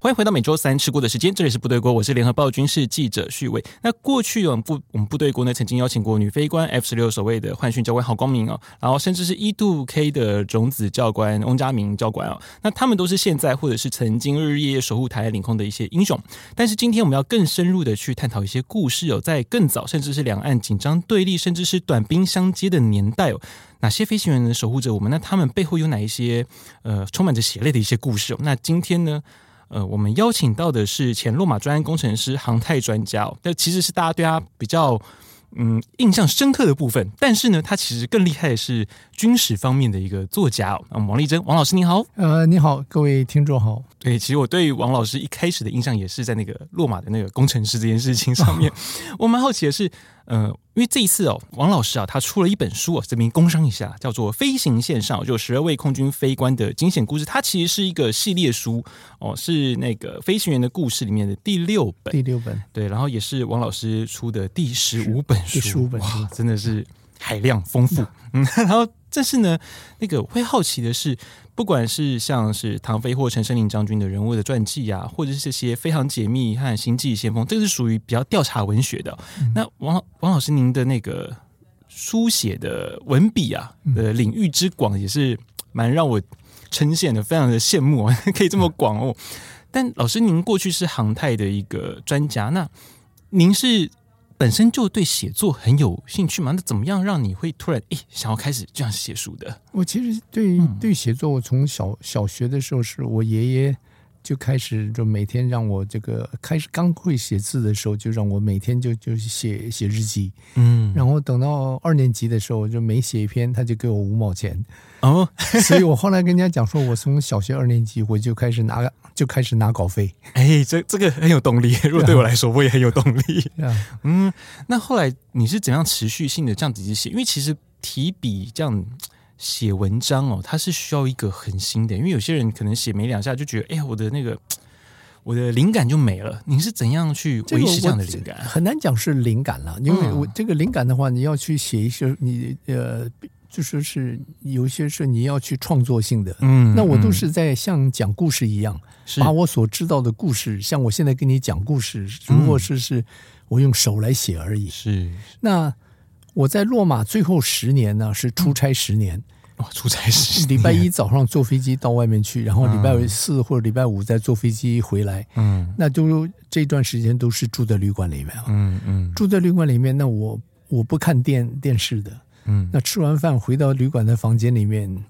欢迎回到每周三吃锅的时间，这里是部队锅，我是联合报军事记者序伟。那过去我们部我们部队锅呢，曾经邀请过女飞官 F 十六守卫的换训教官郝光明哦，然后甚至是一度 K 的种子教官翁家明教官哦，那他们都是现在或者是曾经日日夜夜守护台领空的一些英雄。但是今天我们要更深入的去探讨一些故事哦，在更早甚至是两岸紧张对立，甚至是短兵相接的年代哦，哪些飞行员能守护着我们？那他们背后有哪一些呃充满着血泪的一些故事哦？那今天呢？呃，我们邀请到的是前洛马专案工程师、航太专家哦，这其实是大家对他比较嗯印象深刻的部分。但是呢，他其实更厉害的是军事方面的一个作家哦。王丽珍，王老师你好。呃，你好，各位听众好。对，其实我对王老师一开始的印象也是在那个洛马的那个工程师这件事情上面。我蛮好奇的是，呃。因为这一次哦，王老师啊，他出了一本书啊，这边工商一下，叫做《飞行线上》，就十二位空军飞官的惊险故事。它其实是一个系列书哦，是那个飞行员的故事里面的第六本。第六本，对，然后也是王老师出的第十五本书。第十五本书，哇，真的是海量丰富。嗯，然后但是呢，那个会好奇的是。不管是像是唐飞或陈胜林将军的人物的传记啊，或者是这些非常解密和星际先锋，这个是属于比较调查文学的。嗯、那王王老师，您的那个书写的文笔啊的领域之广，也是蛮让我称羡的，非常的羡慕，可以这么广哦。但老师，您过去是航太的一个专家，那您是？本身就对写作很有兴趣嘛？那怎么样让你会突然诶想要开始这样写书的？我其实对对写作，我从小小学的时候是我爷爷就开始就每天让我这个开始刚会写字的时候，就让我每天就就写写日记，嗯，然后等到二年级的时候，就每写一篇他就给我五毛钱哦，所以我后来跟人家讲说，我从小学二年级我就开始拿。就开始拿稿费，哎，这这个很有动力。如果对我来说，我也很有动力。嗯，那后来你是怎样持续性的这样子写？因为其实提笔这样写文章哦，它是需要一个恒心的。因为有些人可能写没两下就觉得，哎呀，我的那个 我的灵感就没了。你是怎样去维持这样的灵感？很难讲是灵感了，因为我这个灵感的话，你要去写一些你呃。就说是有些是你要去创作性的，嗯，那我都是在像讲故事一样，是。把我所知道的故事，像我现在跟你讲故事，只不过是是我用手来写而已。是，那我在落马最后十年呢，是出差十年，哦，出差十年，礼拜一早上坐飞机到外面去，然后礼拜四或者礼拜五再坐飞机回来，嗯，那都这段时间都是住在旅馆里面，嗯嗯，住在旅馆里面，那我我不看电电视的。嗯，那吃完饭回到旅馆的房间里面，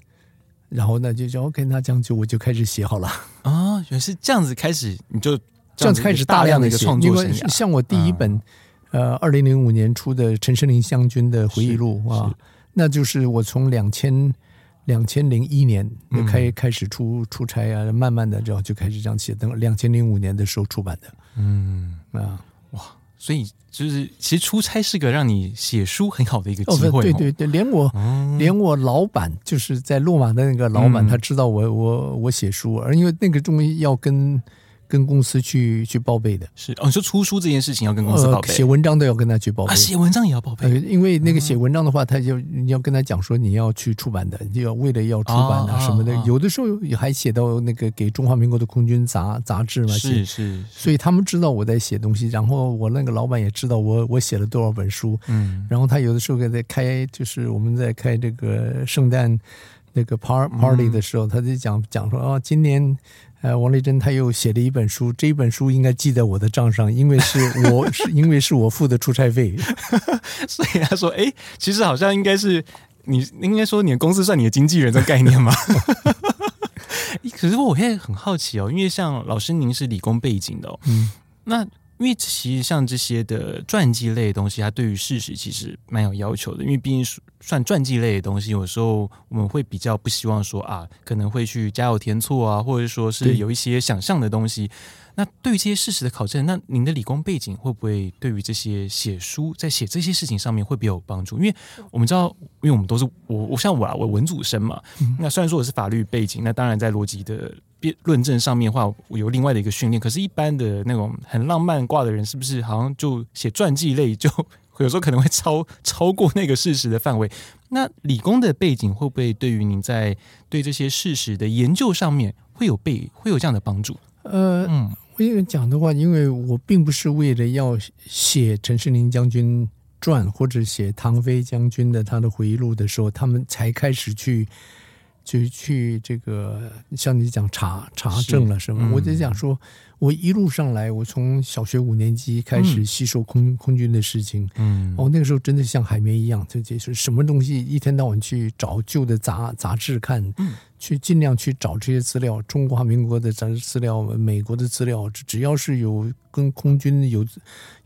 然后呢就说 OK，那这样就我就开始写好了。啊，原来是这样子开始，你就这样子开始大量的一个创作生涯。像我第一本，呃，二零零五年出的陈胜林将军的回忆录啊，那就是我从两千两千零一年就开开始出出差啊，慢慢的就就开始这样写，等两千零五年的时候出版的。嗯。啊，哇。所以就是，其实出差是个让你写书很好的一个机会。对对对，连我、嗯、连我老板就是在洛马的那个老板，他知道我我我写书，而因为那个东西要跟。跟公司去去报备的。是哦，你说出书这件事情要跟公司报备，写、呃、文章都要跟他去报备，写、啊、文章也要报备、呃，因为那个写文章的话，他就你要跟他讲说你要去出版的，你要为了要出版啊什么的，有的时候还写到那个给中华民国的空军杂杂志嘛，是是，所以他们知道我在写东西，然后我那个老板也知道我我写了多少本书，嗯，然后他有的时候在开，就是我们在开这个圣诞那个 party 的时候，他就讲讲说啊，今年。呃，王丽珍她又写了一本书，这一本书应该记在我的账上，因为是我 是因为是我付的出差费，所以他说，哎，其实好像应该是你应该说你的公司算你的经纪人的概念吗？可是我现在很好奇哦，因为像老师您是理工背景的哦，嗯，那。因为其实像这些的传记类的东西，它对于事实其实蛮有要求的。因为毕竟算传记类的东西，有时候我们会比较不希望说啊，可能会去加油添醋啊，或者说是有一些想象的东西。那对于这些事实的考证，那您的理工背景会不会对于这些写书在写这些事情上面会比较有帮助？因为我们知道，因为我们都是我我像我啊，我文组生嘛。嗯、那虽然说我是法律背景，那当然在逻辑的辩论证上面的话，我有另外的一个训练。可是，一般的那种很浪漫挂的人，是不是好像就写传记类，就有时候可能会超超过那个事实的范围？那理工的背景会不会对于您在对这些事实的研究上面会有被会有这样的帮助？呃，嗯。因为讲的话，因为我并不是为了要写陈世林将军传或者写唐飞将军的他的回忆录的时候，他们才开始去。就去这个像你讲查查证了是吗？是嗯、我就讲说，我一路上来，我从小学五年级开始吸收空、嗯、空军的事情，嗯，哦，那个时候真的像海绵一样，这就是什么东西，一天到晚去找旧的杂杂志看，嗯，去尽量去找这些资料，中华民国的杂志资料，美国的资料，只要是有跟空军有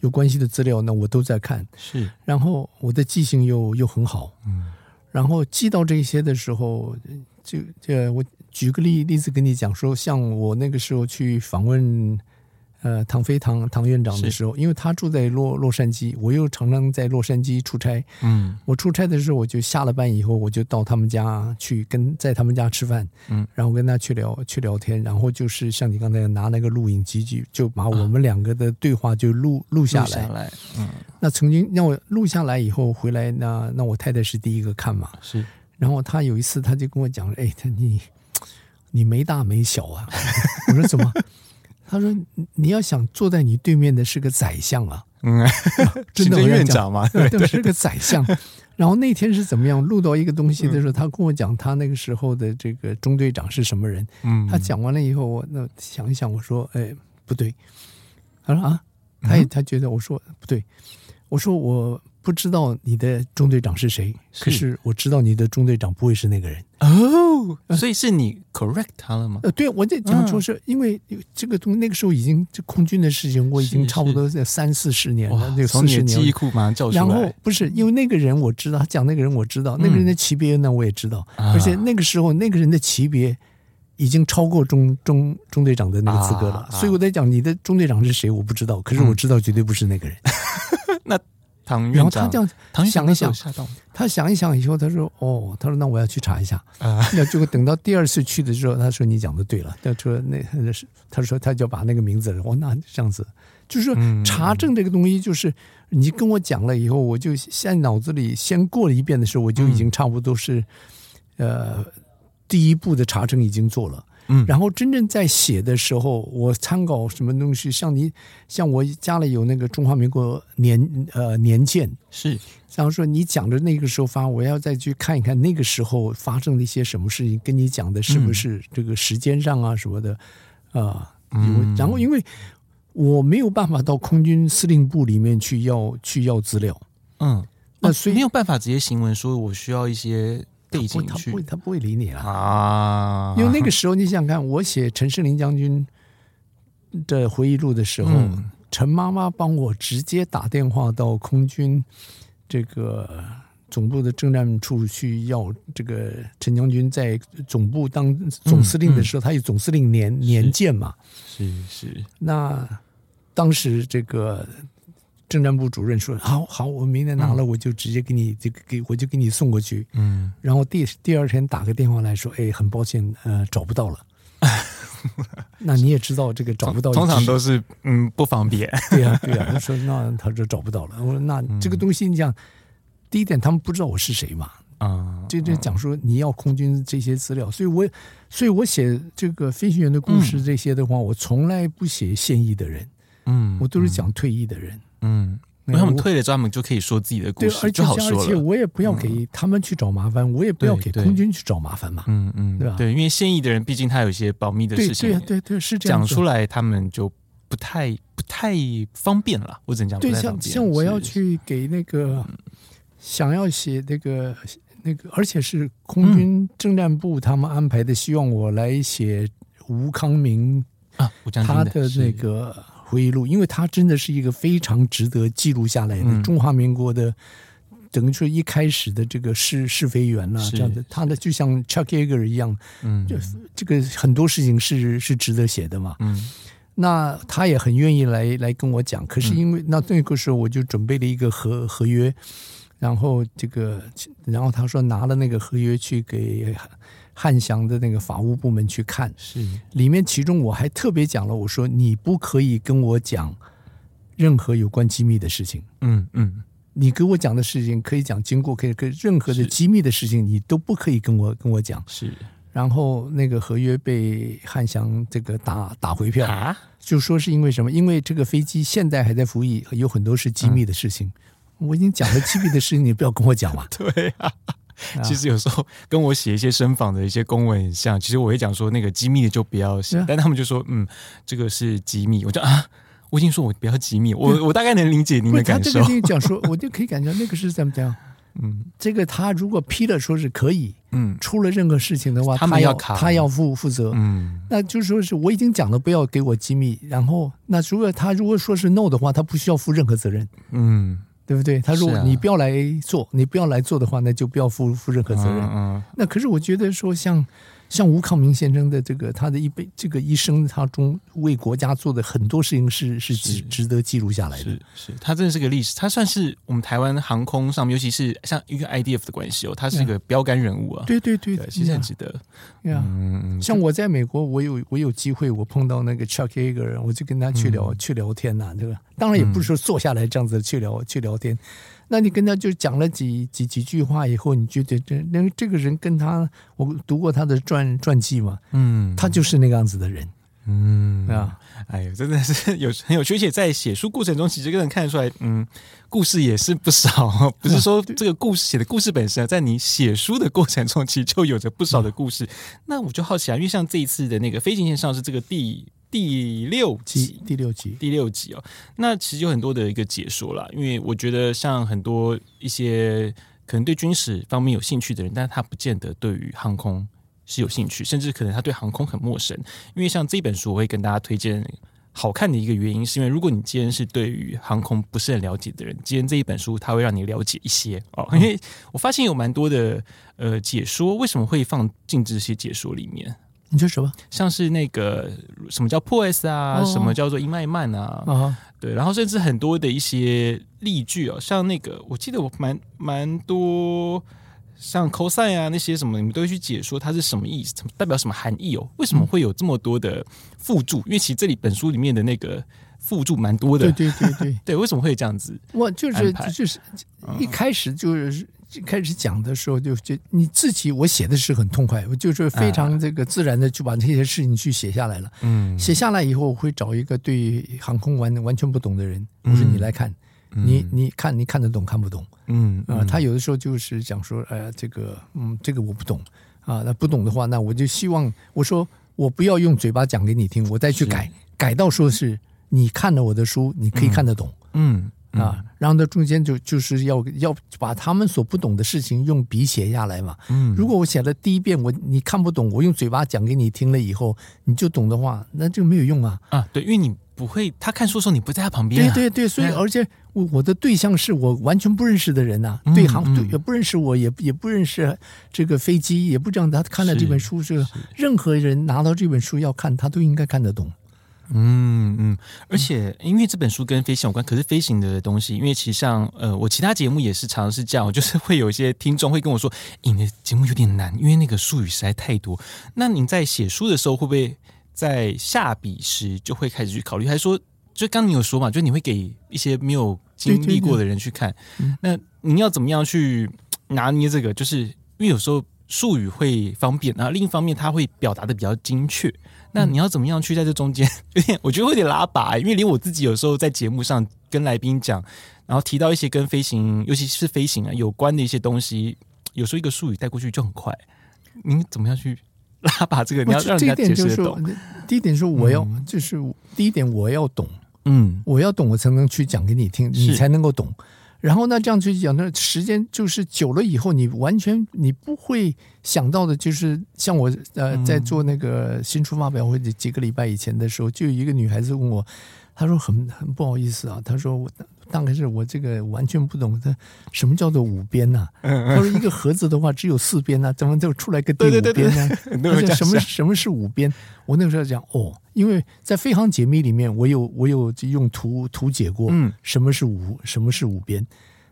有关系的资料，那我都在看，是，然后我的记性又又很好，嗯，然后记到这些的时候。就这，我举个例例子跟你讲说，像我那个时候去访问，呃，唐飞唐唐院长的时候，因为他住在洛洛杉矶，我又常常在洛杉矶出差。嗯，我出差的时候，我就下了班以后，我就到他们家去跟在他们家吃饭。嗯，然后跟他去聊去聊天，然后就是像你刚才拿那个录影机就就把我们两个的对话就录录下来。下来，嗯，那曾经让我录下来以后回来，那那我太太是第一个看嘛。是。然后他有一次，他就跟我讲：“哎，他你你没大没小啊。”我说：“怎么？” 他说：“你要想坐在你对面的是个宰相啊。”嗯，真的院长嘛，对，对，是个宰相。然后那天是怎么样？录到一个东西的时候，他跟我讲他那个时候的这个中队长是什么人。嗯，他讲完了以后，我那想一想，我说：“哎，不对。”他说：“啊，他也他觉得我说不对。”我说：“我。”不知道你的中队长是谁，是可是我知道你的中队长不会是那个人哦，所以是你 correct 他了吗？呃，对，我在讲说是因为这个东西，那个时候已经这空军的事情，我已经差不多在三四十年了，那四十年记忆库马上叫出来。然后不是因为那个人我知道，他讲那个人我知道，那个人的级别呢我也知道，而且那个时候那个人的级别已经超过中中中队长的那个资格了，所以我在讲你的中队长是谁我不知道，可是我知道绝对不是那个人。那。然后他这样，他想一想，他想一想以后，他说：“哦，他说那我要去查一下。”那结果等到第二次去的时候，他说：“你讲的对了。”他说：“那那是，他说他就把那个名字，哦，那这样子，就是说查证这个东西，就是你跟我讲了以后，我就现在脑子里先过了一遍的时候，我就已经差不多是，呃，第一步的查证已经做了。嗯，然后真正在写的时候，我参考什么东西？像你，像我家里有那个中华民国年呃年鉴，是，然后说你讲的那个时候发，我要再去看一看那个时候发生了一些什么事情，跟你讲的是不是这个时间上啊什么的啊？嗯，然后因为我没有办法到空军司令部里面去要去要资料，嗯，那所以没有办法直接行文说我需要一些。他不，他不会，他不会理你了啊！因为那个时候，你想想看，我写陈世林将军的回忆录的时候，嗯、陈妈妈帮我直接打电话到空军这个总部的政战处去要这个陈将军在总部当总司令的时候，嗯嗯、他有总司令年年鉴嘛？是是。那当时这个。政战部主任说：“好好，我明天拿了，我就直接给你，这个给我就给你送过去。嗯，然后第第二天打个电话来说，哎，很抱歉，呃，找不到了。那你也知道，这个找不到，通常都是嗯不方便。对呀、啊，对呀、啊。他说，那他说找不到了。我说，那这个东西，你讲，第一点，他们不知道我是谁嘛。啊，这这讲说你要空军这些资料，所以我所以我写这个飞行员的故事这些的话，我从来不写现役的人，嗯，我都是讲退役的人。”嗯，那他们退了之后，他们就可以说自己的故事，就好说了。而且我也不要给他们去找麻烦，我也不要给空军去找麻烦嘛。嗯嗯，对吧？对，因为现役的人毕竟他有一些保密的事情，对对对，是这样。讲出来他们就不太不太方便了。我只能讲，对，像像我要去给那个想要写那个那个，而且是空军政战部他们安排的，希望我来写吴康明啊，他的那个。回忆录，因为他真的是一个非常值得记录下来的、嗯、中华民国的，等于说一开始的这个试试飞员呐、啊，这样的，他的就像 Chuck Yeager 一样，嗯，就这个很多事情是是值得写的嘛，嗯，那他也很愿意来来跟我讲，可是因为、嗯、那那个时候我就准备了一个合合约，然后这个，然后他说拿了那个合约去给汉翔的那个法务部门去看，是。里面其中我还特别讲了，我说你不可以跟我讲任何有关机密的事情，嗯嗯，你给我讲的事情可以讲经过，可以跟任何的机密的事情你都不可以跟我跟我讲，是。然后那个合约被汉翔这个打打回票。啊，就说是因为什么？因为这个飞机现在还在服役，有很多是机密的事情。嗯、我已经讲了机密的事情，你不要跟我讲嘛。对啊，其实有时候跟我写一些深访的一些公文很像，其实我会讲说那个机密的就不要写，啊、但他们就说嗯，这个是机密。我就啊，我已经说我不要机密，我我大概能理解您的感受。他这个讲说，我就可以感觉那个是怎么讲。嗯，这个他如果批了说是可以，嗯，出了任何事情的话，他，他要他要负负责，嗯，那就是说是我已经讲了不要给我机密，然后那如果他如果说是 no 的话，他不需要负任何责。任，嗯，对不对？他如果你不要来做，你不要来做的话，那就不要负负任何责任，嗯，那可是我觉得说像。像吴康明先生的这个，他的一辈这个一生，他中为国家做的很多事情是是值值得记录下来的。是是，他真的是个历史，他算是我们台湾航空上面，尤其是像一个 IDF 的关系哦，他是一个标杆人物啊。对对对，其实很值得。嗯，像我在美国，我有我有机会，我碰到那个 Chuck Yeager，我就跟他去聊去聊天呐，这个当然也不是说坐下来这样子去聊去聊天。那你跟他就讲了几几几句话以后，你觉得这那这个人跟他，我读过他的传传记嘛，嗯，他就是那个样子的人，嗯啊，哎呦，真的是有很有趣，而且在写书过程中，其实个人看得出来，嗯，故事也是不少，不是说这个故事写的故事本身，在你写书的过程中，其实就有着不少的故事。那我就好奇啊，因为像这一次的那个飞行线上是这个第。第六集，第六集，第六集哦。那其实有很多的一个解说啦，因为我觉得像很多一些可能对军事方面有兴趣的人，但是他不见得对于航空是有兴趣，甚至可能他对航空很陌生。因为像这本书，我会跟大家推荐好看的一个原因，是因为如果你今天是对于航空不是很了解的人，今天这一本书它会让你了解一些哦。因为 我发现有蛮多的呃解说，为什么会放进这些解说里面？你说什么？像是那个什么叫 pose 啊，哦、什么叫做伊麦曼啊？哦、对，然后甚至很多的一些例句哦，像那个我记得我蛮蛮多，像 cosine 啊那些什么，你们都会去解说它是什么意思，代表什么含义哦？为什么会有这么多的附注？嗯、因为其实这里本书里面的那个附注蛮多的，对对对对 对，为什么会这样子？我就是就是一开始就是。开始讲的时候就就你自己，我写的是很痛快，我就是非常这个自然的就把这些事情去写下来了。嗯，写下来以后，我会找一个对航空完完全不懂的人，我说你来看，你你看你看得懂看不懂？嗯啊，他有的时候就是讲说，哎呀，这个嗯，这个我不懂啊，那不懂的话，那我就希望我说我不要用嘴巴讲给你听，我再去改，改到说是你看了我的书，你可以看得懂。嗯。啊，然后呢，中间就就是要要把他们所不懂的事情用笔写下来嘛。嗯，如果我写了第一遍，我你看不懂，我用嘴巴讲给你听了以后，你就懂的话，那就没有用啊。啊，对，因为你不会，他看书的时候你不在他旁边。对对对，所以而且我我的对象是我完全不认识的人呐，对行对也不认识我，也也不认识这个飞机，也不知道他看了这本书是任何人拿到这本书要看，他都应该看得懂。嗯嗯，而且因为这本书跟飞行有关，可是飞行的东西，因为其实像呃，我其他节目也是尝试这样，就是会有一些听众会跟我说，你的节目有点难，因为那个术语实在太多。那您在写书的时候，会不会在下笔时就会开始去考虑？还是说，就刚你有说嘛，就你会给一些没有经历过的人去看？对对对，那您要怎么样去拿捏这个？就是因为有时候术语会方便，然后另一方面它会表达的比较精确。那你要怎么样去在这中间？有点，我觉得会有点拉拔，因为连我自己有时候在节目上跟来宾讲，然后提到一些跟飞行，尤其是飞行啊有关的一些东西，有时候一个术语带过去就很快。您怎么样去拉拔这个？你要让人家解释得懂。第一点是我要，嗯、就是第一点我要懂，嗯，我要懂，我才能去讲给你听，你才能够懂。然后呢，这样去讲，那时间就是久了以后，你完全你不会想到的，就是像我呃在做那个新出发表会几个礼拜以前的时候，就有一个女孩子问我，她说很很不好意思啊，她说我大概是我这个完全不懂的，什么叫做五边呢？他说一个盒子的话只有四边呢，怎么就出来个第五边呢？什么什么是五边？我那个时候讲哦，因为在飞航解密里面，我有我有用图图解过，嗯，什么是五什么是五边？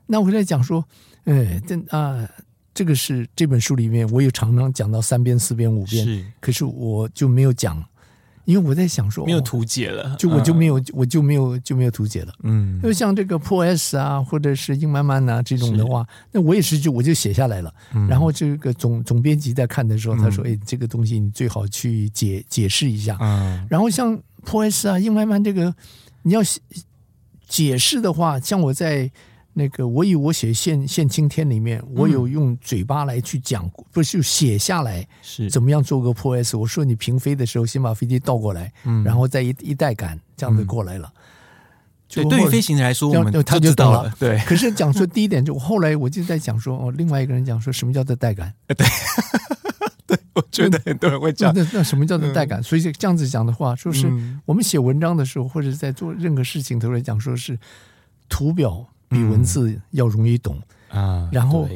那我回来讲说，哎，这啊，这个是这本书里面我有常常讲到三边、四边、五边，是，可是我就没有讲。因为我在想说，没有图解了，就我就没有，我就没有就没有图解了。嗯，就像这个破 S 啊，或者是英曼曼啊这种的话，那我也是就我就写下来了。然后这个总总编辑在看的时候，他说：“哎，这个东西你最好去解解释一下。”嗯，然后像破 S 啊，硬慢慢这个你要解释的话，像我在。那个，我以我写《现现青天》里面，我有用嘴巴来去讲，嗯、不是写下来是怎么样做个破 S。我说你平飞的时候，先把飞机倒过来，嗯、然后再一一带杆这样子过来了。对，对于飞行员来说，我们他就懂了。对，可是讲说 第一点，就后来我就在讲说，哦，另外一个人讲说什么叫做带杆？对，对，我觉得很多人会讲那那什么叫做带杆？嗯、所以这样子讲的话，说是我们写文章的时候，或者在做任何事情都来讲，说是图表。比文字要容易懂啊，然后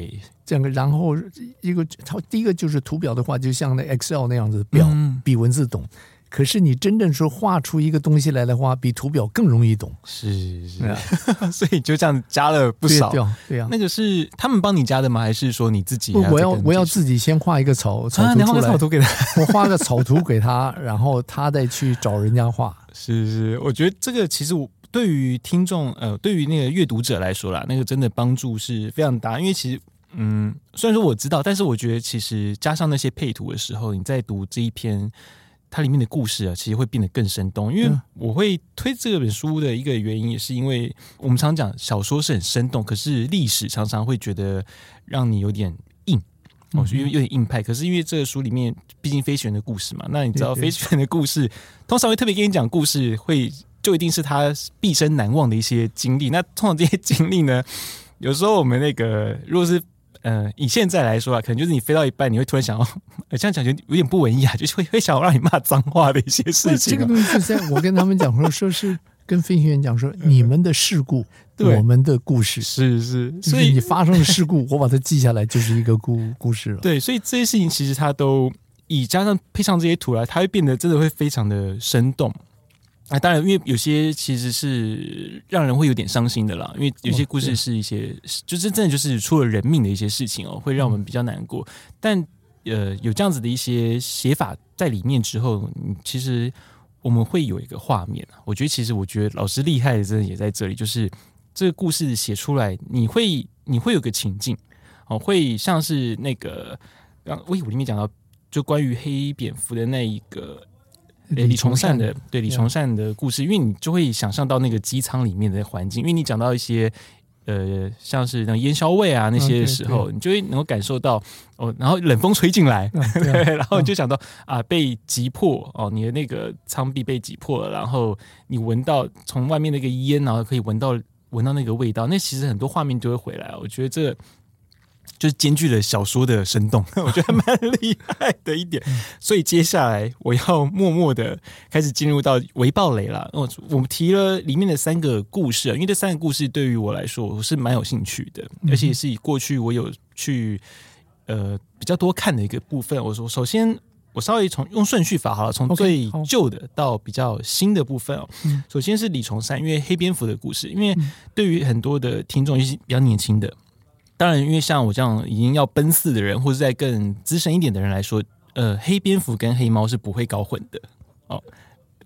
这样个，然后一个，它第一个就是图表的话，就像那 Excel 那样子表，比文字懂。可是你真正说画出一个东西来的话，比图表更容易懂。是是，所以就这样加了不少。对啊，那个是他们帮你加的吗？还是说你自己？我要我要自己先画一个草草图出来，草图给他，我画个草图给他，然后他再去找人家画。是是，我觉得这个其实我。对于听众，呃，对于那个阅读者来说啦，那个真的帮助是非常大。因为其实，嗯，虽然说我知道，但是我觉得其实加上那些配图的时候，你在读这一篇它里面的故事啊，其实会变得更生动。因为我会推这本书的一个原因，也是因为我们常讲小说是很生动，可是历史常常会觉得让你有点硬，哦，有有点硬派。可是因为这个书里面毕竟飞行员的故事嘛，那你知道飞行员的故事通常会特别给你讲故事会。就一定是他毕生难忘的一些经历。那通常这些经历呢，有时候我们那个，如果是呃以现在来说啊，可能就是你飞到一半，你会突然想要这样讲，就有点不文艺啊，就是会会想要让你骂脏话的一些事情。这个东西是在我跟他们讲说，说 是跟飞行员讲说，你们的事故，对我们的故事是是，所以你发生的事故，我把它记下来，就是一个故故事了。对，所以这些事情其实它都以加上配上这些图来，它会变得真的会非常的生动。啊，当然，因为有些其实是让人会有点伤心的啦。因为有些故事是一些，就是真的就是出了人命的一些事情哦，会让我们比较难过。但呃，有这样子的一些写法在里面之后，其实我们会有一个画面。我觉得，其实我觉得老师厉害的真的也在这里，就是这个故事写出来，你会你会有个情境哦，会像是那个，刚我里面讲到，就关于黑蝙蝠的那一个。李崇善的对李崇善的故事，因为你就会想象到那个机舱里面的环境，因为你讲到一些呃，像是那烟硝味啊那些的时候，你就会能够感受到哦，然后冷风吹进来，然后就想到啊，被击破哦，你的那个舱壁被击破了，然后你闻到从外面那个烟，然后可以闻到闻到那个味道，那其实很多画面就会回来。我觉得这。就是兼具了小说的生动，我觉得蛮厉害的一点。所以接下来我要默默的开始进入到微爆雷了。我我们提了里面的三个故事，因为这三个故事对于我来说我是蛮有兴趣的，而且是以过去我有去呃比较多看的一个部分。我说首先我稍微从用顺序法好了，从最旧的到比较新的部分哦。首先是李崇善，因为黑蝙蝠的故事，因为对于很多的听众，尤其比较年轻的。当然，因为像我这样已经要奔四的人，或者在更资深一点的人来说，呃，黑蝙蝠跟黑猫是不会搞混的哦。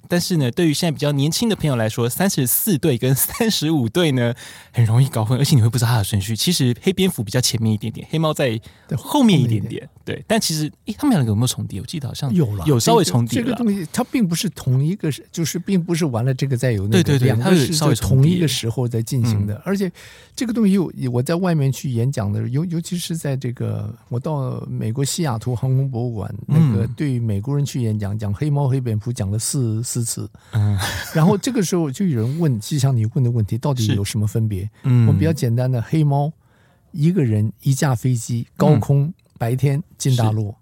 但是呢，对于现在比较年轻的朋友来说，三十四队跟 三十五队呢，很容易搞混，而且你会不知道它的顺序。其实黑蝙蝠比较前面一点点，黑猫在后面一点点。对，但其实，诶，他们两个有没有重叠？我记得好像有了，有稍微重叠。这个东西它并不是同一个，就是并不是完了这个再有那个，对对对，两个是在同一个时候在进行的。而且这个东西有我在外面去演讲的，尤尤其是在这个我到美国西雅图航空博物馆，那个对美国人去演讲，讲黑猫黑蝙蝠讲了四四 然后这个时候就有人问，就像你问的问题，到底有什么分别？嗯，我比较简单的，黑猫一个人一架飞机高空。白天进大陆，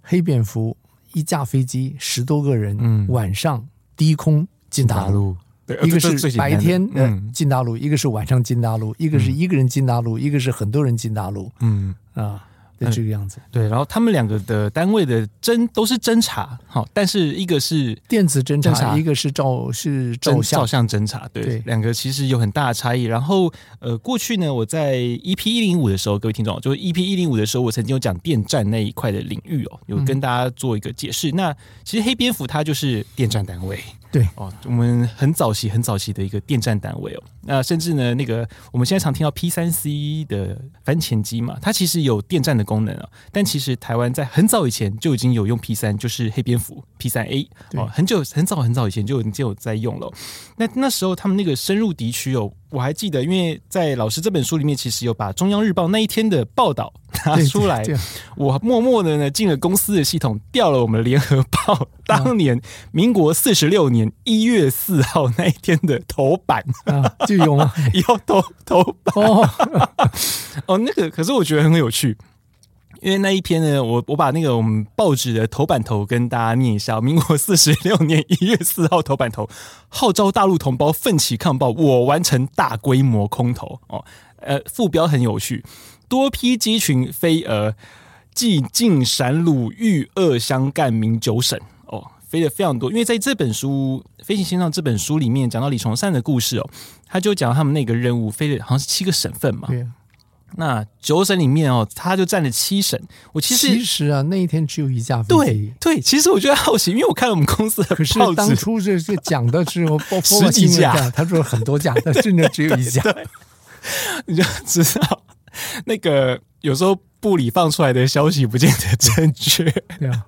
黑蝙蝠一架飞机十多个人，晚上低空进大陆。一个是白天嗯。进大陆，一个是晚上进大陆，一个是一个人进大陆，一个是很多人进大陆。嗯。啊。这个样子，对，然后他们两个的单位的侦都是侦查，好，但是一个是电子侦查，一个是照是照相照相侦查，对，对，两个其实有很大的差异。然后，呃，过去呢，我在 EP 一零五的时候，各位听众，就是 EP 一零五的时候，我曾经有讲电站那一块的领域哦，有跟大家做一个解释。嗯、那其实黑蝙蝠它就是电站单位。对哦，我们很早期、很早期的一个电站单位哦，那甚至呢，那个我们现在常听到 P 三 C 的反潜机嘛，它其实有电站的功能啊。但其实台湾在很早以前就已经有用 P 三，就是黑蝙蝠 P 三 A 哦，很久很早很早以前就已经有在用了。那那时候他们那个深入敌区哦。我还记得，因为在老师这本书里面，其实有把中央日报那一天的报道 拿出来。我默默的呢进了公司的系统，调了我们联合报当年民国四十六年一月四号那一天的头版，啊、就有吗？有头头版哦，哦，那个可是我觉得很有趣。因为那一篇呢，我我把那个我们报纸的头版头跟大家念一下：民国四十六年一月四号头版头，号召大陆同胞奋起抗暴，我完成大规模空投哦。呃，副标很有趣，多批机群飞蛾，继晋陕鲁豫鄂湘赣闽九省哦，飞得非常多。因为在这本书《飞行线上》这本书里面讲到李崇善的故事哦，他就讲他们那个任务飞了好像是七个省份嘛。那九省里面哦，他就占了七省。我其实其实啊，那一天只有一架飞机。对对，其实我觉得好奇，因为我看了我们公司的可是当初是是讲的时候，十几架，他说很多架，但真的只有一架。你就知道那个有时候部里放出来的消息不见得正确。对啊，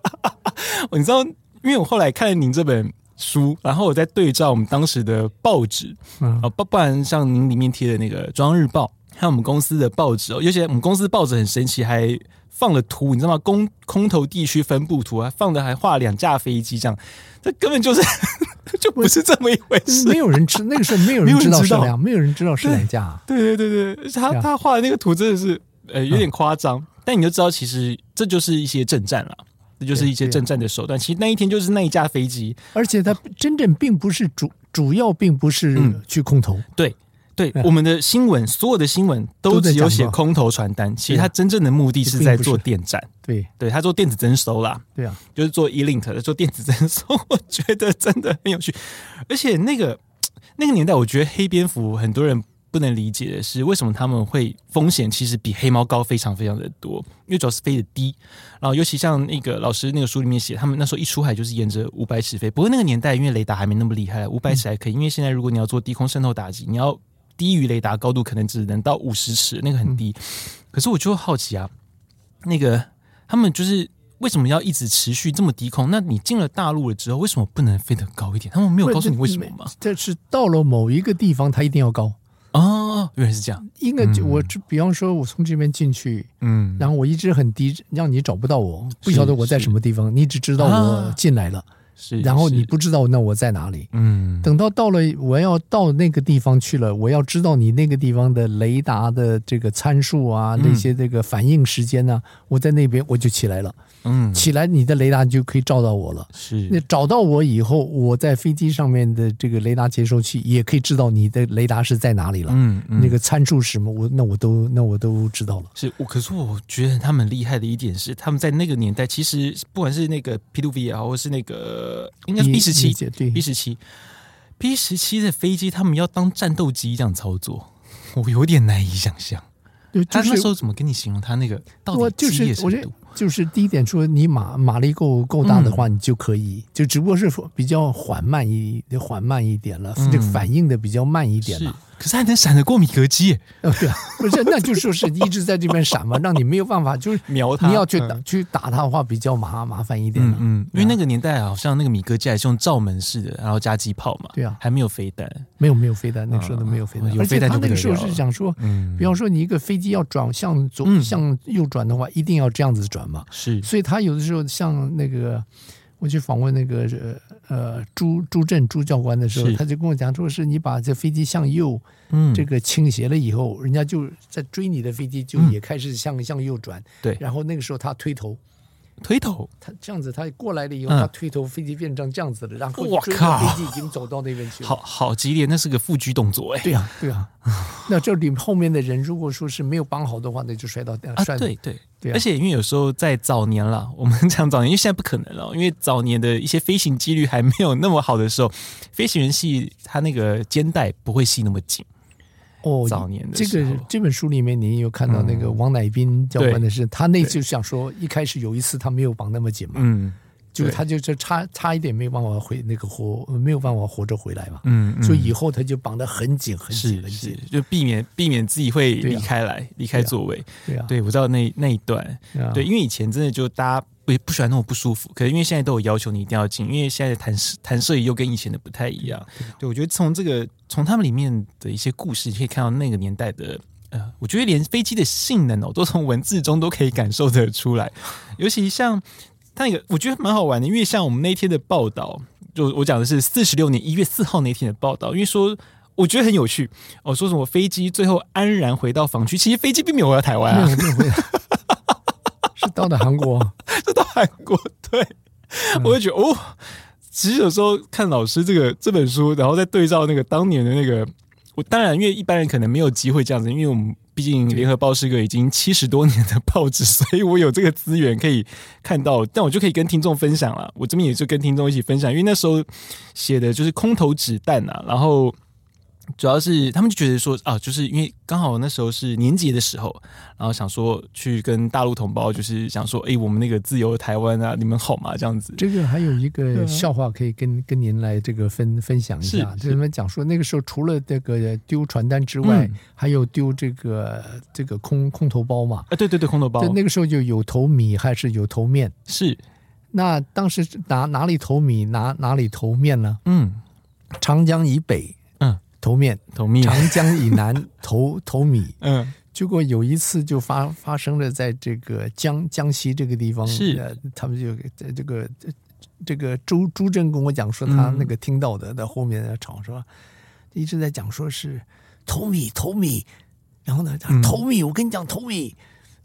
你知道，因为我后来看了您这本书，然后我在对照我们当时的报纸，嗯，不不然像您里面贴的那个《中央日报》。还有我们公司的报纸哦，尤其我们公司报纸很神奇，还放了图，你知道吗？空空投地区分布图，还放的还画两架飞机，这样，这根本就是 就不是这么一回事。没有人知那个时候 没有人知道是两，没有人知道是哪架。对对对对，他他画的那个图真的是呃有点夸张，嗯、但你就知道，其实这就是一些政战了，这就是一些政战的手段。其实那一天就是那一架飞机，而且它真正并不是主主要，并不是去空投，嗯、对。对，我们的新闻，所有的新闻都只有写空头传单，其实它真正的目的是在做电战。对，对他做电子征收啦。对啊，就是做 E-Link 做电子征收，我觉得真的很有趣。而且那个那个年代，我觉得黑蝙蝠很多人不能理解的是，为什么他们会风险其实比黑猫高非常非常的多，因为主要是飞得低。然后尤其像那个老师那个书里面写，他们那时候一出海就是沿着五百尺飞。不过那个年代因为雷达还没那么厉害，五百尺还可以。因为现在如果你要做低空渗透打击，你要低于雷达高度可能只能到五十尺，那个很低。可是我就好奇啊，那个他们就是为什么要一直持续这么低空？那你进了大陆了之后，为什么不能飞得高一点？他们没有告诉你为什么吗？这是到了某一个地方，它一定要高哦，原来是这样。应该我就比方说，我从这边进去，嗯，然后我一直很低，让你找不到我，不晓得我在什么地方，你只知道我进来了。是，然后你不知道那我在哪里？嗯，等到到了我要到那个地方去了，我要知道你那个地方的雷达的这个参数啊，那些这个反应时间呢，我在那边我就起来了。嗯，起来，你的雷达就可以照到我了。是，那找到我以后，我在飞机上面的这个雷达接收器也可以知道你的雷达是在哪里了。嗯，嗯，那个参数什么，我那我都那我都知道了。是我，可是我觉得他们厉害的一点是，他们在那个年代，其实不管是那个 P2V 也好，或是那个应该是 B 十七，B 十七，B 十七的飞机，他们要当战斗机这样操作，我有点难以想象。就是、他那时候怎么跟你形容他那个到底激烈程度？就是第一点说，你马马力够够大的话，你就可以，就只不过是比较缓慢一缓慢一点了，这个反应的比较慢一点了。可是还能闪得过米格机？哦，对啊，不是，那就说是一直在这边闪嘛，让你没有办法，就是瞄他。你要去打去打他的话，比较麻麻烦一点。嗯嗯，因为那个年代好像那个米格机还是用罩门式的，然后加机炮嘛。对啊，还没有飞弹，没有没有飞弹，那时候都没有飞弹。有飞弹他那个时候是想说，嗯，比方说你一个飞机要转向左向右转的话，一定要这样子转嘛。是，所以他有的时候像那个。我去访问那个呃朱朱振朱教官的时候，他就跟我讲说，是你把这飞机向右，嗯，这个倾斜了以后，人家就在追你的飞机就也开始向向右转，对，然后那个时候他推头，推头，他这样子，他过来了以后，他推头，飞机变成这样子了，然后我靠，飞机已经走到那边去了，好好激烈，那是个腹肌动作哎，对啊，对啊，那这里后面的人如果说是没有绑好的话，那就摔到摔啊，对对。对，而且因为有时候在早年了，我们讲早年，因为现在不可能了，因为早年的一些飞行几率还没有那么好的时候，飞行员系他那个肩带不会系那么紧。哦，早年的这个这本书里面，你有看到那个王乃斌教官的是，他那就想说，一开始有一次他没有绑那么紧嘛，嗯，就他就是差差一点没有办法回那个活，没有办法活着回来嘛，嗯，所以以后他就绑得很紧很紧很紧，就避免避免自己会离开来离开座位，对啊，对我知道那那一段，对，因为以前真的就大家。不不喜欢那么不舒服，可是因为现在都有要求你一定要进，因为现在弹射弹射仪又跟以前的不太一样。对，我觉得从这个从他们里面的一些故事，你可以看到那个年代的呃，我觉得连飞机的性能哦，都从文字中都可以感受得出来。尤其像他那个，我觉得蛮好玩的，因为像我们那天的报道，就我讲的是四十六年一月四号那天的报道，因为说我觉得很有趣哦，说什么飞机最后安然回到防区，其实飞机并没有回到台湾啊。到了韩国，就到韩国，对，嗯、我就觉得哦，其实有时候看老师这个这本书，然后再对照那个当年的那个，我当然因为一般人可能没有机会这样子，因为我们毕竟联合报是个已经七十多年的报纸，所以我有这个资源可以看到，但我就可以跟听众分享了。我这边也就跟听众一起分享，因为那时候写的就是空投子弹啊，然后。主要是他们就觉得说啊，就是因为刚好那时候是年节的时候，然后想说去跟大陆同胞，就是想说，哎，我们那个自由的台湾啊，你们好吗？这样子。这个还有一个笑话可以跟跟您来这个分分享一下，就是他们讲说那个时候除了这个丢传单之外，嗯、还有丢这个这个空空头包嘛。啊，对对对，空头包。那个时候就有投米还是有投面？是。那当时哪哪里投米，哪哪里投面呢？嗯，长江以北。投面，投面。长江以南 投投米，嗯，结果有一次就发发生了，在这个江江西这个地方，是，他们就在这个这个朱朱正跟我讲说，他那个听到的，在后面在吵说，一直在讲说是投米投米，然后呢，他投米，我跟你讲投米，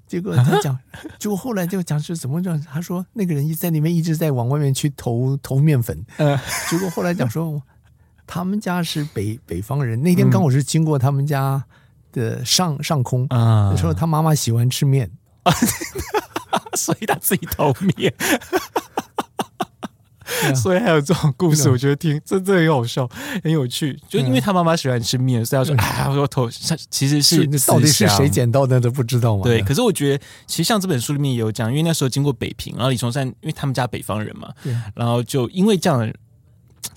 结果他讲，结果后来就讲是怎么着，他说那个人一在里面一直在往外面去投投面粉，嗯，结果后来讲说。他们家是北北方人，那天刚好是经过他们家的上上空啊，说他妈妈喜欢吃面，所以他自己偷面，所以还有这种故事，我觉得听真的很好笑，很有趣。就因为他妈妈喜欢吃面，所以他说：“哎，我投。”其实是到底是谁捡到的都不知道吗。对，可是我觉得，其实像这本书里面也有讲，因为那时候经过北平，然后李崇善，因为他们家北方人嘛，然后就因为这样的。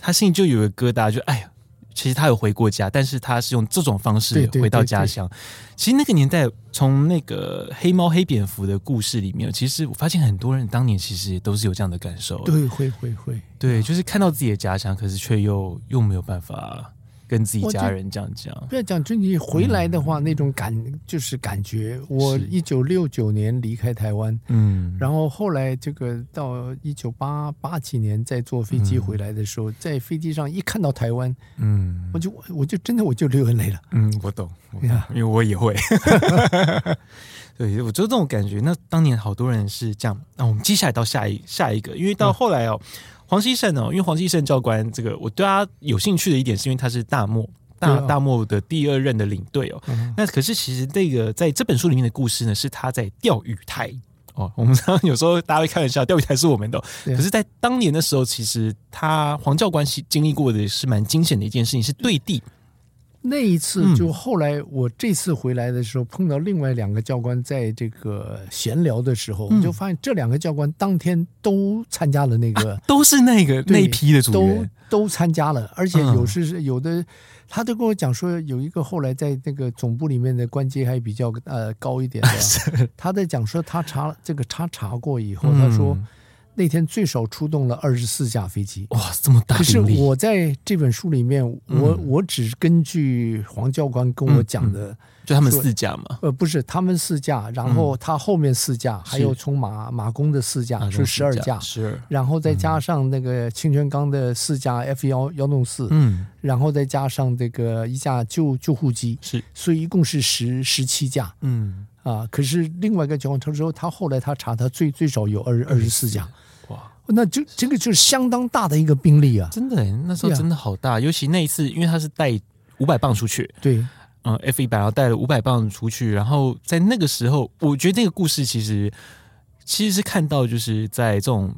他心里就有个疙瘩，就哎呀，其实他有回过家，但是他是用这种方式回到家乡。其实那个年代，从那个黑猫黑蝙蝠的故事里面，其实我发现很多人当年其实都是有这样的感受。对，会会会，对，就是看到自己的家乡，可是却又又没有办法。跟自己家人这样讲，不要讲，就你回来的话，嗯、那种感就是感觉。我一九六九年离开台湾，嗯，然后后来这个到一九八八几年再坐飞机回来的时候，嗯、在飞机上一看到台湾，嗯，我就我就真的我就流眼泪了。嗯，我懂，我懂，因为我也会。对，我就这种感觉。那当年好多人是这样。那我们接下来到下一下一个，因为到后来哦。嗯黄希胜哦，因为黄希胜教官这个，我对他有兴趣的一点是因为他是大漠大大漠的第二任的领队哦。嗯、那可是其实这个在这本书里面的故事呢，是他在钓鱼台哦。我们常常有时候大家会开玩笑，钓鱼台是我们的、哦。可是，在当年的时候，其实他黄教官经历过的是蛮惊险的一件事情，是对地。那一次，就后来我这次回来的时候，碰到另外两个教官，在这个闲聊的时候，我就发现这两个教官当天都参加了那个，都是那个那批的组员，都都参加了，而且有时是有的，他都跟我讲说，有一个后来在那个总部里面的官阶还比较呃高一点的，他在讲说他查这个他查过以后，他说。那天最少出动了二十四架飞机，哇，这么大！可是我在这本书里面，嗯、我我只根据黄教官跟我讲的。嗯嗯。就他们四架嘛？呃，不是，他们四架，然后他后面四架，嗯、还有从马马工的四架是十二架，十二，然后再加上那个清泉岗的四架 F 幺幺弄四，嗯，然后再加上这个一架救救护机，是，所以一共是十十七架，嗯，啊，可是另外一个情况，他说他后来他查，他最最少有二二十四架，哇，那就这个就是相当大的一个兵力啊，真的，那时候真的好大，尤其那一次，因为他是带五百磅出去，对，嗯，F 一百，然后带了五百磅出去，然后在那个时候，我觉得那个故事其实其实是看到就是在这种。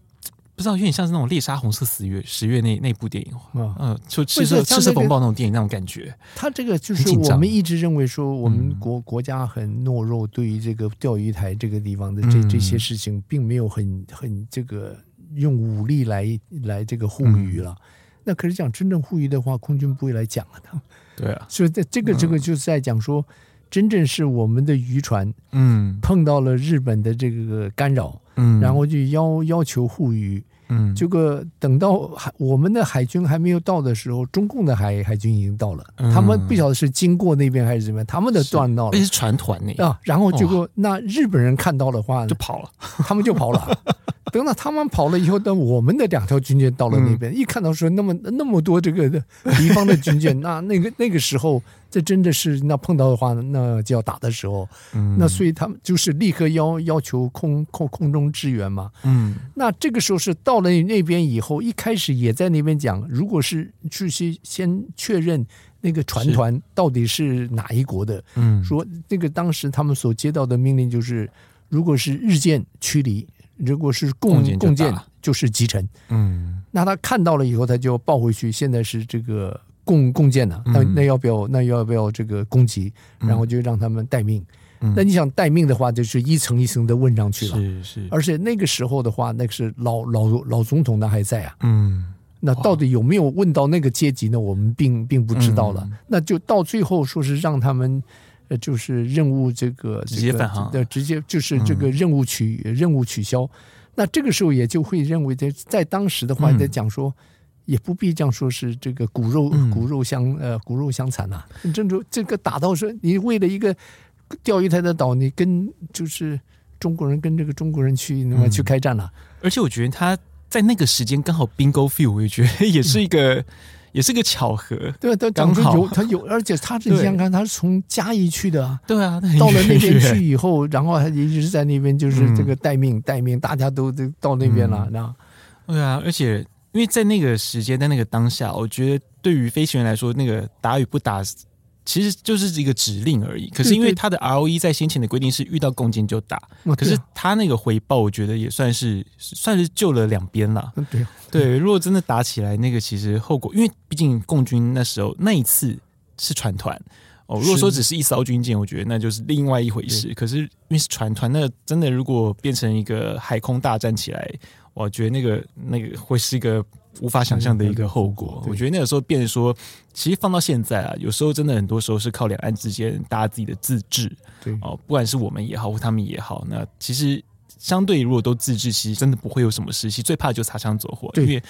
不知道有点像是那种猎杀红色十月十月那那部电影，嗯、呃，就赤色赤色风暴那种电影那种感觉。他这个就是我们一直认为说，我们国国家很懦弱，对于这个钓鱼台这个地方的这这些事情，并没有很很这个用武力来来这个护渔了。那可是讲真正护渔的话，空军不会来讲了的。对啊，所以在这个这个就是在讲说，真正是我们的渔船，嗯，碰到了日本的这个干扰。嗯，然后就要要求护渔，嗯，这个等到海我们的海军还没有到的时候，中共的海海军已经到了，嗯、他们不晓得是经过那边还是怎么样，他们的断到了，那是船团呢啊，然后结果那日本人看到的话就跑了，他们就跑了。等到他们跑了以后，等我们的两条军舰到了那边，嗯、一看到说那么那么多这个敌方的军舰，那那个那个时候，这真的是那碰到的话，那就要打的时候。嗯，那所以他们就是立刻要要求空空空中支援嘛。嗯，那这个时候是到了那边以后，一开始也在那边讲，如果是去先先确认那个船团到底是哪一国的。嗯，说那个当时他们所接到的命令就是，如果是日舰驱离。如果是共共建，就是集成。嗯，那他看到了以后，他就要报回去。现在是这个共共建呢，那那要不要？那要不要这个攻击？然后就让他们待命。那你想待命的话，就是一层一层的问上去了。是是。而且那个时候的话，那个是老老老总统呢还在啊。嗯。那到底有没有问到那个阶级呢？我们并并不知道了。那就到最后说是让他们。呃，就是任务这个直接返航，的直接就是这个任务取任务取消。那这个时候也就会认为，在在当时的话，在讲说，也不必这样说是这个骨肉骨肉相呃骨肉相残呐。郑州这个打到说，你为了一个钓鱼台的岛，你跟就是中国人跟这个中国人去那么去开战了。而且我觉得他在那个时间刚好 bingo feel，我也觉得也是一个。也是个巧合，对，他讲说有他有，而且他是你想看，他是从嘉义去的啊，对。啊，到了那边去。以后，然后他一直在那边，就是这个待命待命，大家都都到那边了，那。对啊，而且因为在那个时间，在那个当下，我觉得对于飞行员来说，那个打与不打。其实就是一个指令而已，可是因为他的 ROE 在先前的规定是遇到共军就打，可是他那个回报，我觉得也算是算是救了两边了。对对，如果真的打起来，那个其实后果，因为毕竟共军那时候那一次是船团哦，如果说只是一艘军舰，我觉得那就是另外一回事。可是因为是船团，那真的如果变成一个海空大战起来，我觉得那个那个会是一个。无法想象的一个后果，我觉得那个时候变成说，其实放到现在啊，有时候真的很多时候是靠两岸之间大家自己的自治，对。哦，不管是我们也好，或他们也好，那其实相对如果都自治，其实真的不会有什么事。其实最怕就擦枪走火，因为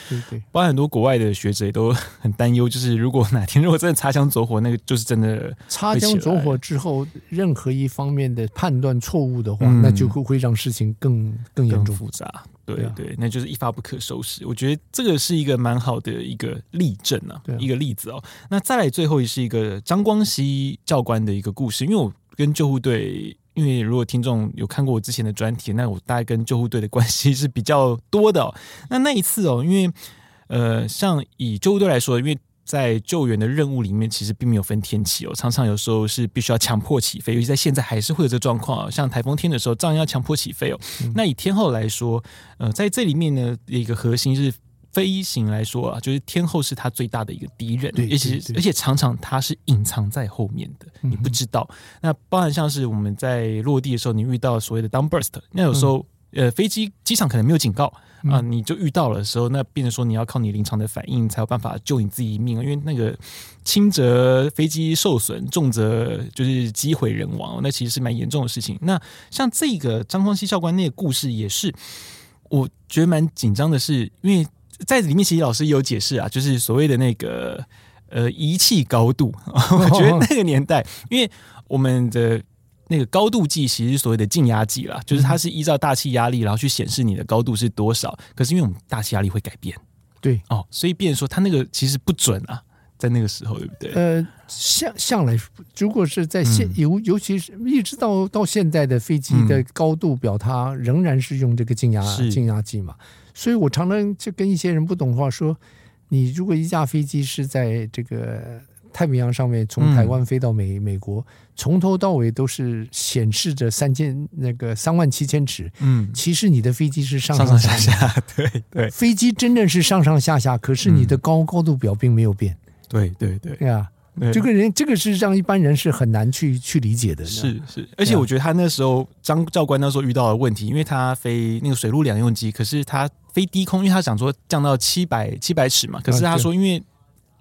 包括很多国外的学者也都很担忧，就是如果哪天如果真的擦枪走火，那个就是真的擦枪走火之后，任何一方面的判断错误的话，那就会会让事情更更严重。复杂。对对，那就是一发不可收拾。我觉得这个是一个蛮好的一个例证啊，一个例子哦。那再来最后是一个张光熙教官的一个故事，因为我跟救护队，因为如果听众有看过我之前的专题，那我大概跟救护队的关系是比较多的哦。那那一次哦，因为呃，像以救护队来说，因为在救援的任务里面，其实并没有分天气哦，常常有时候是必须要强迫起飞，尤其在现在还是会有这状况。像台风天的时候，照样要强迫起飞哦。嗯、那以天后来说，呃，在这里面呢，一个核心是飞行来说啊，就是天后是它最大的一个敌人，而且而且常常它是隐藏在后面的，你不知道。嗯、那包含像是我们在落地的时候，你遇到所谓的 down burst，那有时候、嗯、呃，飞机机场可能没有警告。啊，你就遇到了时候，那变成说你要靠你临场的反应才有办法救你自己一命，因为那个轻则飞机受损，重则就是机毁人亡，那其实是蛮严重的事情。那像这个张光熙教官那个故事也是，我觉得蛮紧张的是，因为在里面其实老师也有解释啊，就是所谓的那个呃仪器高度，我觉得那个年代，因为我们的。那个高度计其实是所谓的静压计啦，就是它是依照大气压力，然后去显示你的高度是多少。可是因为我们大气压力会改变，对哦，所以变成说它那个其实不准啊。在那个时候，对不对？呃，向向来，如果是在现尤、嗯、尤其是一直到到现在的飞机的高度表，它仍然是用这个静压静压计嘛。所以我常常就跟一些人不懂话说，你如果一架飞机是在这个太平洋上面，从台湾飞到美、嗯、美国，从头到尾都是显示着三千那个三万七千尺，嗯，其实你的飞机是上上下下，对对，飞机真正是上上下下，可是你的高高度表并没有变，对对对，对啊。这个人，这个是让一般人是很难去去理解的。是是，而且我觉得他那时候张教官那时候遇到的问题，因为他飞那个水陆两用机，可是他飞低空，因为他想说降到七百七百尺嘛，可是他说因为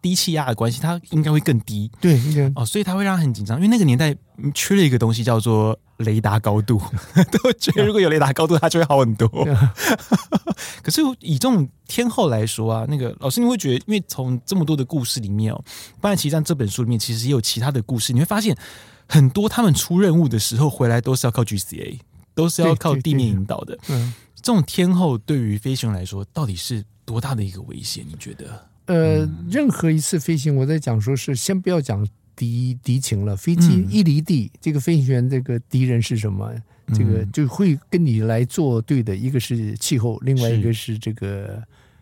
低气压的关系，它应该会更低。对，哦，所以它会让他很紧张，因为那个年代缺了一个东西叫做。雷达高度，都觉得如果有雷达高度，它就会好很多。可是以这种天后来说啊，那个老师你会觉得，因为从这么多的故事里面哦，《八旗战》这本书里面其实也有其他的故事，你会发现很多他们出任务的时候回来都是要靠 GCA，都是要靠地面引导的。嗯，这种天后对于飞行员来说，到底是多大的一个危险？你觉得？呃，任何一次飞行，我在讲说是先不要讲。敌敌情了，飞机一离地，嗯、这个飞行员这个敌人是什么？嗯、这个就会跟你来作对的，一个是气候，另外一个是这个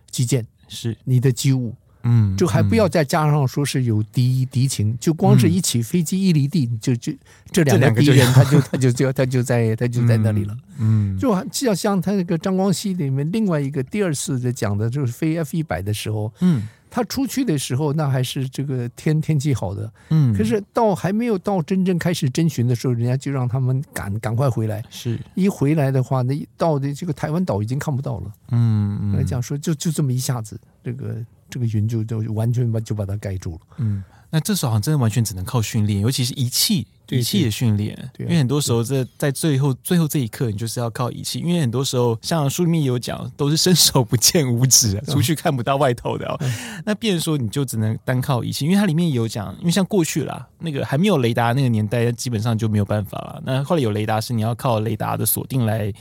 基建，是你的机务。嗯，就还不要再加上说是有敌敌情，就光是一起飞机一离地，就就这两个敌人，他就他就就他就在他就在那里了。嗯，就就像他那个张光熙里面另外一个第二次的讲的就是飞 F 一百的时候，嗯。他出去的时候，那还是这个天天气好的，嗯，可是到还没有到真正开始征询的时候，人家就让他们赶赶快回来。是，一回来的话，那到的这个台湾岛已经看不到了。嗯嗯，来讲说就就这么一下子，这个这个云就就完全把就把它盖住了。嗯。那这时候好像真的完全只能靠训练，尤其是仪器仪器的训练，因为很多时候在在最后最后这一刻，你就是要靠仪器，因为很多时候像书里面有讲，都是伸手不见五指，出去看不到外头的哦。那变说你就只能单靠仪器，因为它里面有讲，因为像过去啦，那个还没有雷达那个年代，基本上就没有办法了。那后来有雷达，是你要靠雷达的锁定来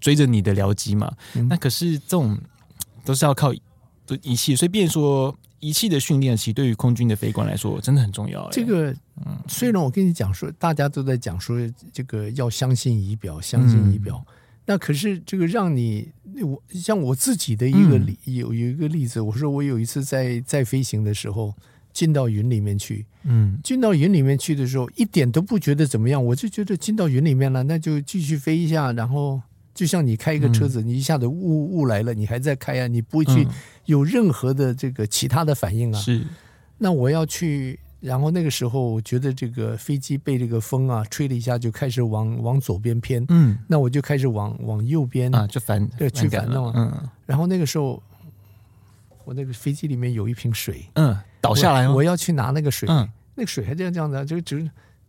追着你的僚机嘛。那可是这种都是要靠仪器，所以变说。仪器的训练，其实对于空军的飞官来说，真的很重要。这个，嗯，虽然我跟你讲说，大家都在讲说，这个要相信仪表，相信仪表。嗯、那可是这个让你，我像我自己的一个例，嗯、有有一个例子，我说我有一次在在飞行的时候，进到云里面去，嗯，进到云里面去的时候，一点都不觉得怎么样，我就觉得进到云里面了，那就继续飞一下，然后。就像你开一个车子，你一下子雾雾来了，你还在开啊，你不会去有任何的这个其他的反应啊。是，那我要去，然后那个时候我觉得这个飞机被这个风啊吹了一下，就开始往往左边偏。嗯，那我就开始往往右边啊，就反对去反弄。嗯，然后那个时候我那个飞机里面有一瓶水，嗯，倒下来我，我要去拿那个水，嗯，那个水还这样这样的，就就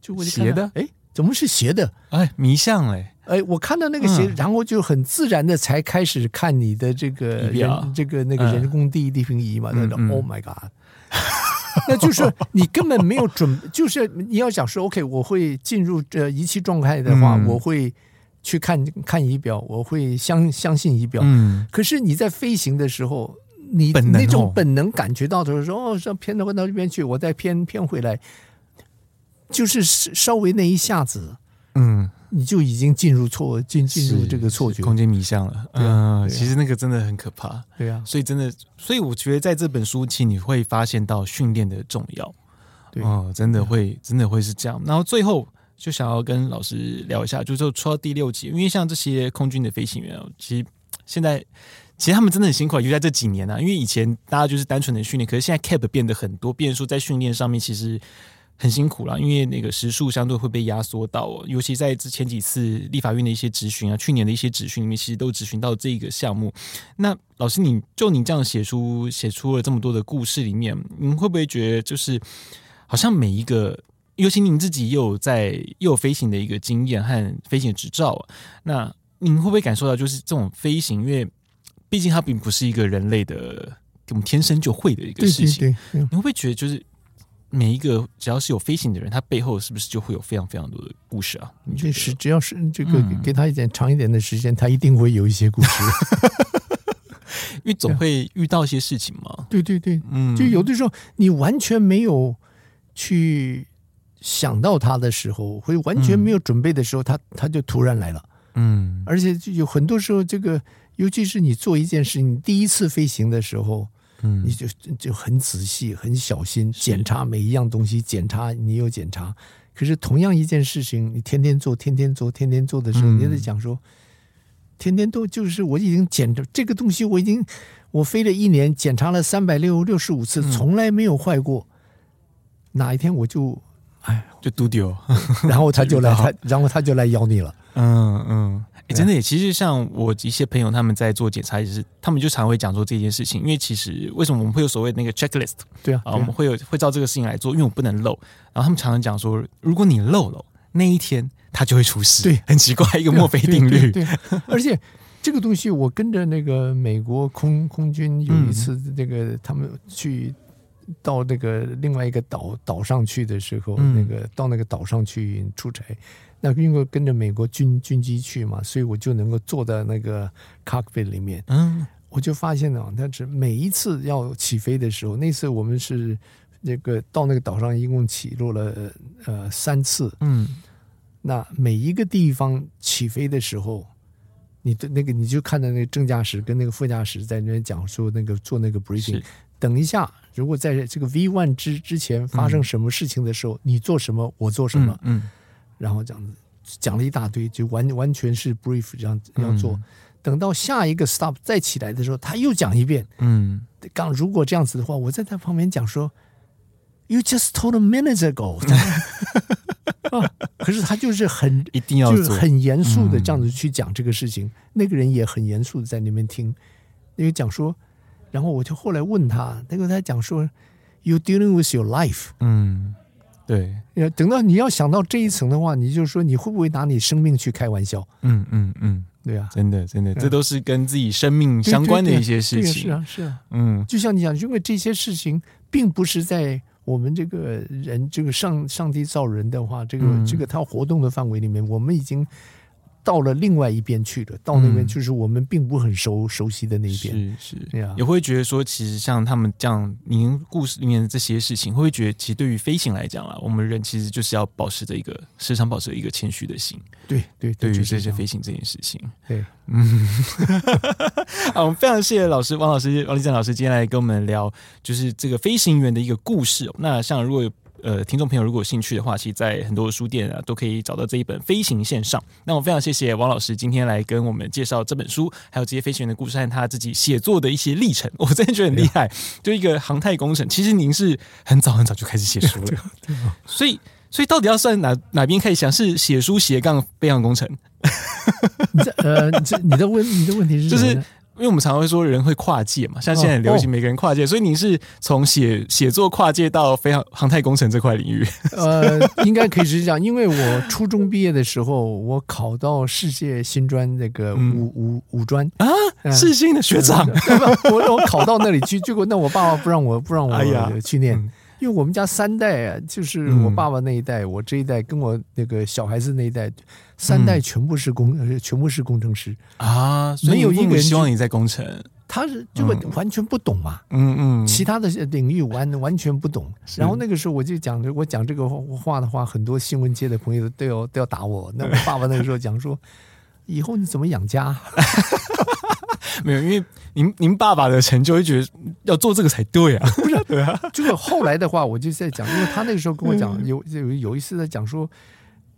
就斜的，哎，怎么是斜的？哎，迷向哎。哎，我看到那个鞋，嗯、然后就很自然的才开始看你的这个人，这个那个人工第一地平仪嘛，那种、嗯、Oh my God，那就是你根本没有准，就是你要想说 OK，我会进入这仪器状态的话，嗯、我会去看看仪表，我会相相信仪表。嗯，可是你在飞行的时候，你那种本能感觉到的时候，哦，说偏到到这边去，我再偏偏回来，就是稍微那一下子，嗯。你就已经进入错进进入这个错觉，空间迷向了。嗯，其实那个真的很可怕。对啊，所以真的，所以我觉得在这本书期你会发现到训练的重要。对哦，真的会，啊、真的会是这样。然后最后就想要跟老师聊一下，就是说到第六集，因为像这些空军的飞行员，其实现在其实他们真的很辛苦，就在这几年啊。因为以前大家就是单纯的训练，可是现在 cap 变得很多，变成说在训练上面其实。很辛苦了，因为那个时数相对会被压缩到，尤其在之前几次立法院的一些质询啊，去年的一些质询里面，其实都质询到这个项目。那老师，你就你这样写出写出了这么多的故事里面，你会不会觉得就是好像每一个，尤其您自己又有在又有飞行的一个经验和飞行执照，啊那您会不会感受到就是这种飞行，因为毕竟它并不是一个人类的我们天生就会的一个事情，你会不会觉得就是？每一个只要是有飞行的人，他背后是不是就会有非常非常多的故事啊？你觉得是，只要是这个给他一点长一点的时间，嗯、他一定会有一些故事。因为总会遇到一些事情嘛。对对对，嗯，就有的时候你完全没有去想到他的时候，会完全没有准备的时候，他他就突然来了。嗯，而且就有很多时候，这个尤其是你做一件事，你第一次飞行的时候，嗯，你就就很仔细、很小心检查每一样东西，检查你有检查。可是同样一件事情，你天天做、天天做、天天做的时候，你也得讲说，天天都就是我已经检查这个东西，我已经我飞了一年，检查了三百六六十五次，从来没有坏过。哪一天我就哎，就丢丢，然后他就来，他然后他就来咬你了。嗯嗯，哎，真的，其实像我一些朋友他们在做检查，也是他们就常会讲说这件事情，因为其实为什么我们会有所谓那个 checklist？对啊，啊，我们会有会照这个事情来做，因为我不能漏。然后他们常常讲说，如果你漏了那一天，他就会出事。对，很奇怪，一个墨菲定律。对，而且这个东西，我跟着那个美国空空军有一次，那个他们去到那个另外一个岛岛上去的时候，那个到那个岛上去出差。那因为跟着美国军军机去嘛，所以我就能够坐在那个 cockpit 里面。嗯，我就发现呢，它是每一次要起飞的时候，那次我们是那个到那个岛上一共起落了呃三次。嗯，那每一个地方起飞的时候，你的那个你就看到那个正驾驶跟那个副驾驶在那边讲说那个做那个 briefing。等一下，如果在这个 V one 之之前发生什么事情的时候，嗯、你做什么，我做什么。嗯。嗯然后这样子讲了一大堆，就完完全是 brief 这样子要做。嗯、等到下一个 stop 再起来的时候，他又讲一遍。嗯，刚如果这样子的话，我在他旁边讲说，You just told a minute ago。啊，可是他就是很一定要就是很严肃的这样子去讲这个事情。嗯、那个人也很严肃的在那边听，因为讲说，然后我就后来问他，那个他讲说，You dealing with your life？嗯。对，要等到你要想到这一层的话，你就说你会不会拿你生命去开玩笑？嗯嗯嗯，对啊，真的真的，这都是跟自己生命相关的一些事情。是啊是啊，嗯，就像你讲，因为这些事情并不是在我们这个人这个上上帝造人的话，这个这个他活动的范围里面，我们已经。到了另外一边去了，到那边就是我们并不很熟、嗯、熟悉的那一边。是是，也会觉得说，其实像他们这样，您故事里面的这些事情，会不会觉得，其实对于飞行来讲啊，我们人其实就是要保持着一个时常保持一个谦虚的心。对对，对于这些飞行这件事情，对，嗯，好，我们非常谢谢老师王老师王立正老师今天来跟我们聊，就是这个飞行员的一个故事。那像如果有。呃，听众朋友如果有兴趣的话，其实，在很多书店啊，都可以找到这一本《飞行线上》。那我非常谢谢王老师今天来跟我们介绍这本书，还有这些飞行员的故事和他自己写作的一些历程。我真的觉得很厉害，就一个航太工程。其实您是很早很早就开始写书了，所以，所以到底要算哪哪边开始想？是写书斜杠飞航工程？你这呃，这你的问你的问题是就是。因为我们常常会说人会跨界嘛，像现在很流行每个人跨界，所以你是从写写作跨界到飞航航太工程这块领域。呃，应该可以是这样，因为我初中毕业的时候，我考到世界新专那个五、嗯、五五专啊，世新的学长？我我考到那里去，结果那我爸爸不让我不让我去念。因为我们家三代啊，就是我爸爸那一代，嗯、我这一代，跟我那个小孩子那一代，三代全部是工，嗯、全部是工程师。啊，没有一个人希望你在工程，他是就完全不懂嘛，嗯嗯，其他的领域完完全不懂。然后那个时候我就讲，我讲这个话的话，很多新闻界的朋友都要都要打我。那我爸爸那个时候讲说，以后你怎么养家？没有，因为您您爸爸的成就，会觉得要做这个才对啊，不是？对啊。就是后来的话，我就在讲，因为他那个时候跟我讲，有有有一次在讲说。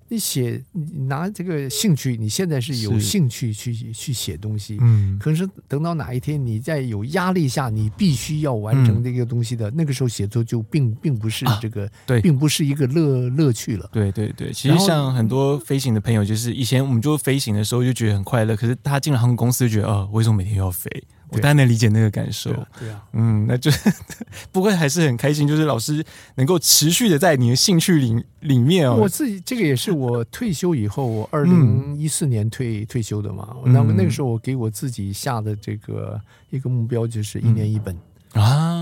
你写，你拿这个兴趣，你现在是有兴趣去去写东西，嗯，可是等到哪一天你在有压力下，你必须要完成这个东西的、嗯、那个时候，写作就并并不是这个，啊、对，并不是一个乐乐趣了。对对对，其实像很多飞行的朋友，就是以前我们就飞行的时候就觉得很快乐，可是他进了航空公司就觉得，哦，为什么每天要飞？我当然能理解那个感受，对啊，嗯，那就 不过还是很开心，就是老师能够持续的在你的兴趣里里面哦。我自己这个也是我退休以后，我二零一四年退、嗯、退休的嘛。那么那个时候我给我自己下的这个一个目标就是一年一本、嗯、啊。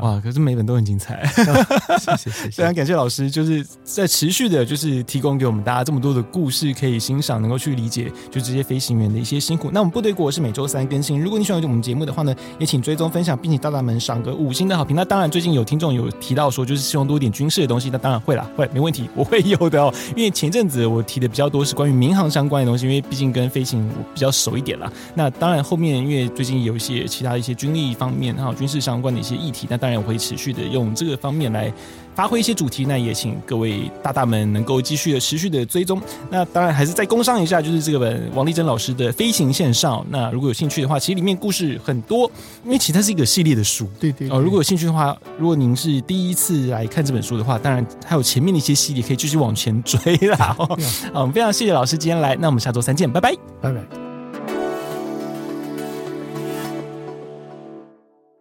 哇，可是每本都很精彩，谢谢谢谢，非常感谢老师，就是在持续的，就是提供给我们大家这么多的故事可以欣赏，能够去理解，就这些飞行员的一些辛苦。那我们部队国是每周三更新，如果你喜欢我们节目的话呢，也请追踪分享，并且大大们赏个五星的好评。那当然，最近有听众有提到说，就是希望多一点军事的东西，那当然会啦，会没问题，我会有的哦。因为前阵子我提的比较多是关于民航相关的东西，因为毕竟跟飞行我比较熟一点啦。那当然后面因为最近有一些其他一些军力方面还有军事相关的一些议题，那当然我会持续的用这个方面来发挥一些主题，那也请各位大大们能够继续的持续的追踪。那当然还是再工商一下，就是这个本王丽珍老师的《飞行线上》。那如果有兴趣的话，其实里面故事很多，因为其实它是一个系列的书。对对，对。哦，如果有兴趣的话，如果您是第一次来看这本书的话，当然还有前面的一些系列可以继续往前追啦。好，非常谢谢老师今天来，那我们下周三见，拜拜，拜拜。